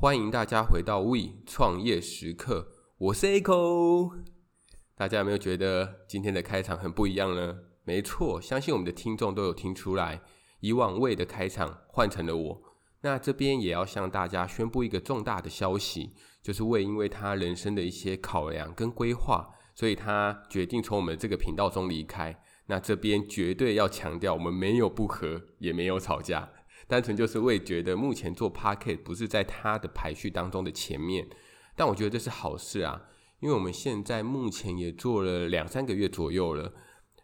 欢迎大家回到 We 创业时刻，我是 Echo。大家有没有觉得今天的开场很不一样呢？没错，相信我们的听众都有听出来，以往 We 的开场换成了我。那这边也要向大家宣布一个重大的消息，就是 We 因为他人生的一些考量跟规划，所以他决定从我们这个频道中离开。那这边绝对要强调，我们没有不和，也没有吵架。单纯就是为觉得目前做 Podcast 不是在他的排序当中的前面，但我觉得这是好事啊，因为我们现在目前也做了两三个月左右了，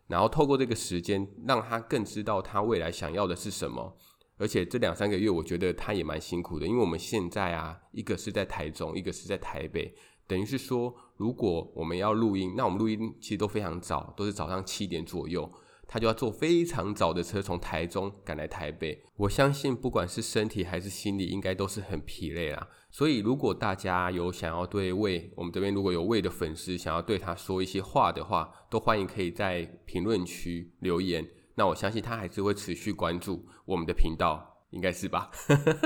然后透过这个时间，让他更知道他未来想要的是什么。而且这两三个月，我觉得他也蛮辛苦的，因为我们现在啊，一个是在台中，一个是在台北，等于是说，如果我们要录音，那我们录音其实都非常早，都是早上七点左右。他就要坐非常早的车从台中赶来台北，我相信不管是身体还是心理，应该都是很疲累啦。所以如果大家有想要对魏我们这边如果有魏的粉丝想要对他说一些话的话，都欢迎可以在评论区留言。那我相信他还是会持续关注我们的频道，应该是吧？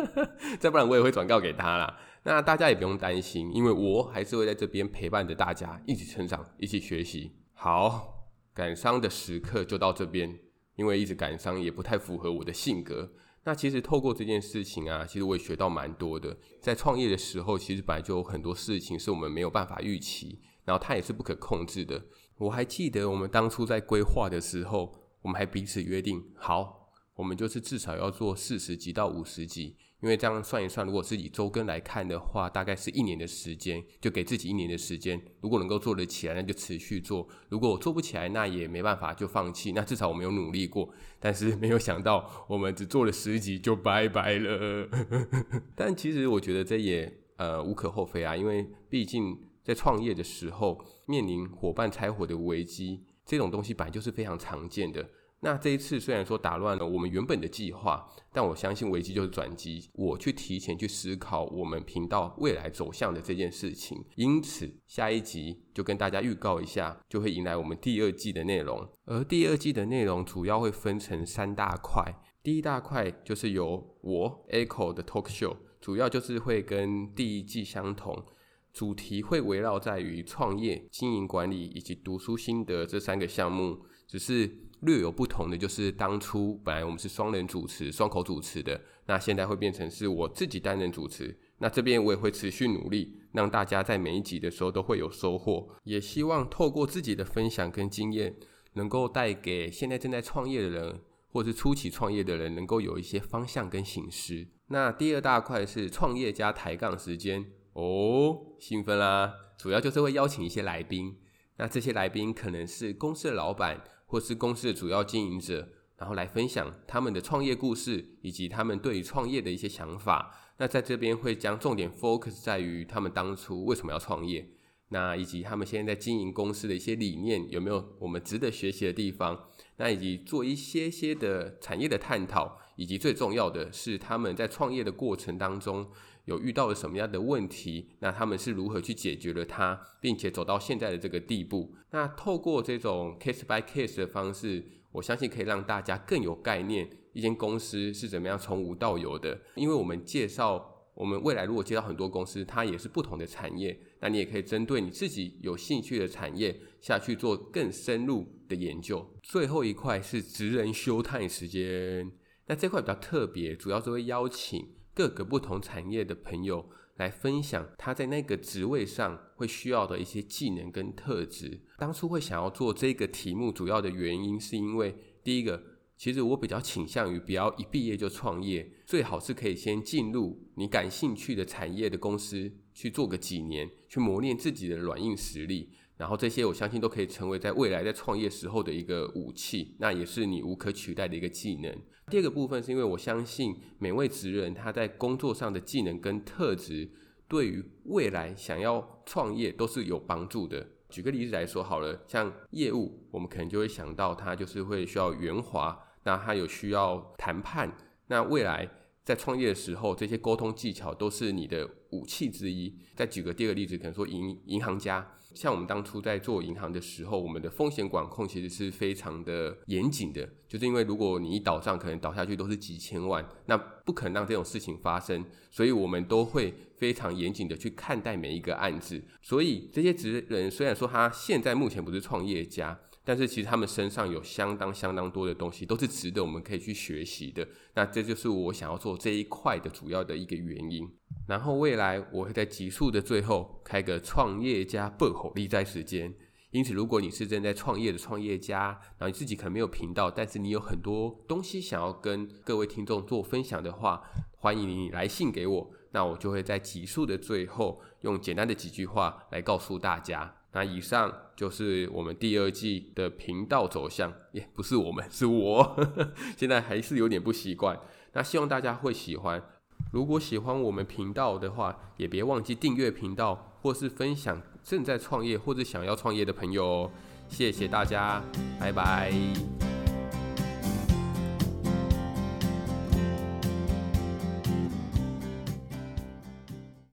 再不然我也会转告给他啦。那大家也不用担心，因为我还是会在这边陪伴着大家一起成长，一起学习。好。感伤的时刻就到这边，因为一直感伤也不太符合我的性格。那其实透过这件事情啊，其实我也学到蛮多的。在创业的时候，其实本来就有很多事情是我们没有办法预期，然后它也是不可控制的。我还记得我们当初在规划的时候，我们还彼此约定好，我们就是至少要做四十集到五十集。因为这样算一算，如果自己周更来看的话，大概是一年的时间，就给自己一年的时间。如果能够做得起来，那就持续做；如果我做不起来，那也没办法，就放弃。那至少我们有努力过。但是没有想到，我们只做了十集就拜拜了。但其实我觉得这也呃无可厚非啊，因为毕竟在创业的时候面临伙伴拆伙的危机，这种东西本来就是非常常见的。那这一次虽然说打乱了我们原本的计划，但我相信危机就是转机。我去提前去思考我们频道未来走向的这件事情，因此下一集就跟大家预告一下，就会迎来我们第二季的内容。而第二季的内容主要会分成三大块，第一大块就是由我 Echo 的 Talk Show，主要就是会跟第一季相同，主题会围绕在于创业、经营管理以及读书心得这三个项目，只是。略有不同的就是，当初本来我们是双人主持、双口主持的，那现在会变成是我自己单人主持。那这边我也会持续努力，让大家在每一集的时候都会有收获。也希望透过自己的分享跟经验，能够带给现在正在创业的人，或是初期创业的人，能够有一些方向跟形式。那第二大块是创业加抬杠时间哦，兴奋啦！主要就是会邀请一些来宾，那这些来宾可能是公司的老板。或是公司的主要经营者，然后来分享他们的创业故事，以及他们对于创业的一些想法。那在这边会将重点 focus 在于他们当初为什么要创业，那以及他们现在在经营公司的一些理念有没有我们值得学习的地方。那以及做一些些的产业的探讨，以及最重要的是他们在创业的过程当中。有遇到了什么样的问题？那他们是如何去解决了它，并且走到现在的这个地步？那透过这种 case by case 的方式，我相信可以让大家更有概念，一间公司是怎么样从无到有的。因为我们介绍，我们未来如果接到很多公司，它也是不同的产业，那你也可以针对你自己有兴趣的产业下去做更深入的研究。最后一块是职人休探时间，那这块比较特别，主要是会邀请。各个不同产业的朋友来分享他在那个职位上会需要的一些技能跟特质。当初会想要做这个题目，主要的原因是因为第一个，其实我比较倾向于不要一毕业就创业，最好是可以先进入你感兴趣的产业的公司去做个几年，去磨练自己的软硬实力。然后这些我相信都可以成为在未来在创业时候的一个武器，那也是你无可取代的一个技能。第二个部分是因为我相信每位职人他在工作上的技能跟特质，对于未来想要创业都是有帮助的。举个例子来说好了，像业务，我们可能就会想到他就是会需要圆滑，那他有需要谈判，那未来。在创业的时候，这些沟通技巧都是你的武器之一。再举个第二个例子，可能说银银行家，像我们当初在做银行的时候，我们的风险管控其实是非常的严谨的，就是因为如果你一倒账，可能倒下去都是几千万，那不可能让这种事情发生，所以我们都会非常严谨的去看待每一个案子。所以这些职人虽然说他现在目前不是创业家。但是其实他们身上有相当相当多的东西，都是值得我们可以去学习的。那这就是我想要做这一块的主要的一个原因。然后未来我会在集数的最后开个创业家薄荷利在时间。因此，如果你是正在创业的创业家，然后你自己可能没有频道，但是你有很多东西想要跟各位听众做分享的话，欢迎你来信给我。那我就会在集数的最后用简单的几句话来告诉大家。那以上就是我们第二季的频道走向，也不是我们，是我，呵呵，现在还是有点不习惯。那希望大家会喜欢。如果喜欢我们频道的话，也别忘记订阅频道，或是分享正在创业或者想要创业的朋友哦。谢谢大家，拜拜。